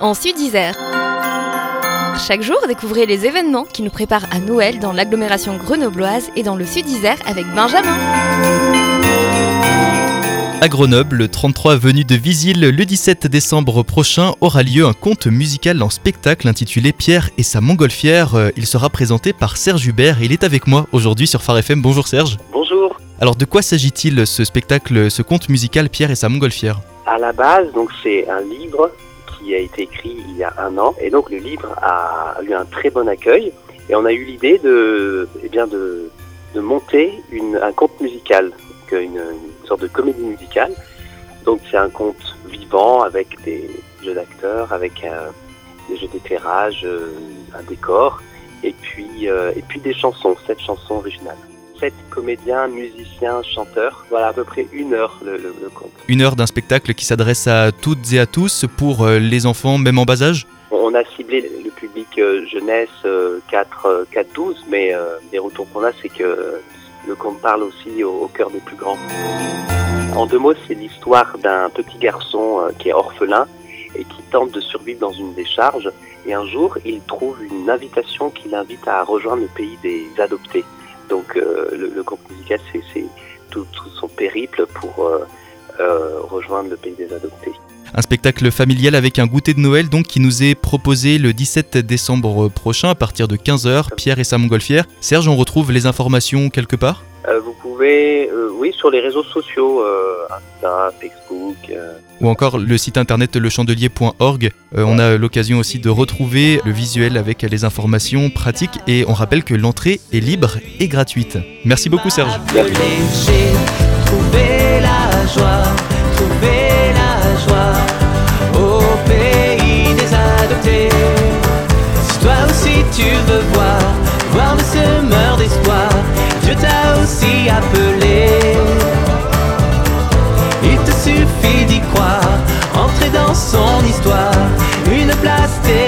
en Sud-Isère. Chaque jour, découvrez les événements qui nous préparent à Noël dans l'agglomération grenobloise et dans le Sud-Isère avec Benjamin. À Grenoble, le 33 venu de Visil, le 17 décembre prochain aura lieu un conte musical en spectacle intitulé Pierre et sa montgolfière. Euh, Il sera présenté par Serge Hubert et il est avec moi aujourd'hui sur Phare FM. Bonjour Serge. Bonjour. Alors de quoi s'agit-il ce spectacle, ce conte musical Pierre et sa montgolfière? À la base, donc c'est un livre a été écrit il y a un an et donc le livre a eu un très bon accueil et on a eu l'idée de, eh bien de, monter une, un conte musical, donc une, sorte de comédie musicale. Donc c'est un conte vivant avec des jeux d'acteurs, avec un, des jeux d'éclairage, euh, un décor et puis euh, et puis des chansons, sept chansons originales. Sept comédiens, musiciens, chanteurs. Voilà à peu près une heure le, le, le conte. Une heure d'un spectacle qui s'adresse à toutes et à tous pour euh, les enfants même en bas âge? On a ciblé le public euh, jeunesse euh, 4, 4-12, mais euh, les retours qu'on a, c'est que le conte parle aussi au, cœur des plus grands. En deux mots, c'est l'histoire d'un petit garçon qui est orphelin et qui tente de survivre dans une décharge. Et un jour, il trouve une invitation qui l'invite à rejoindre le pays des adoptés. Donc euh, le, le conte musical, c'est tout, tout son périple pour euh, euh, rejoindre le pays des adoptés. Un spectacle familial avec un goûter de Noël donc qui nous est proposé le 17 décembre prochain à partir de 15h. Pierre et sa montgolfière. Serge, on retrouve les informations quelque part? Euh, vous euh, oui, sur les réseaux sociaux, euh, Insta, Facebook. euh, ou encore le site internet lechandelier.org. Euh, on a l'occasion aussi de retrouver le visuel avec les informations pratiques et on rappelle que l'entrée est libre et gratuite. Merci beaucoup Serge. Trouver la joie, trouver la joie. Stay.